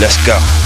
Let's go.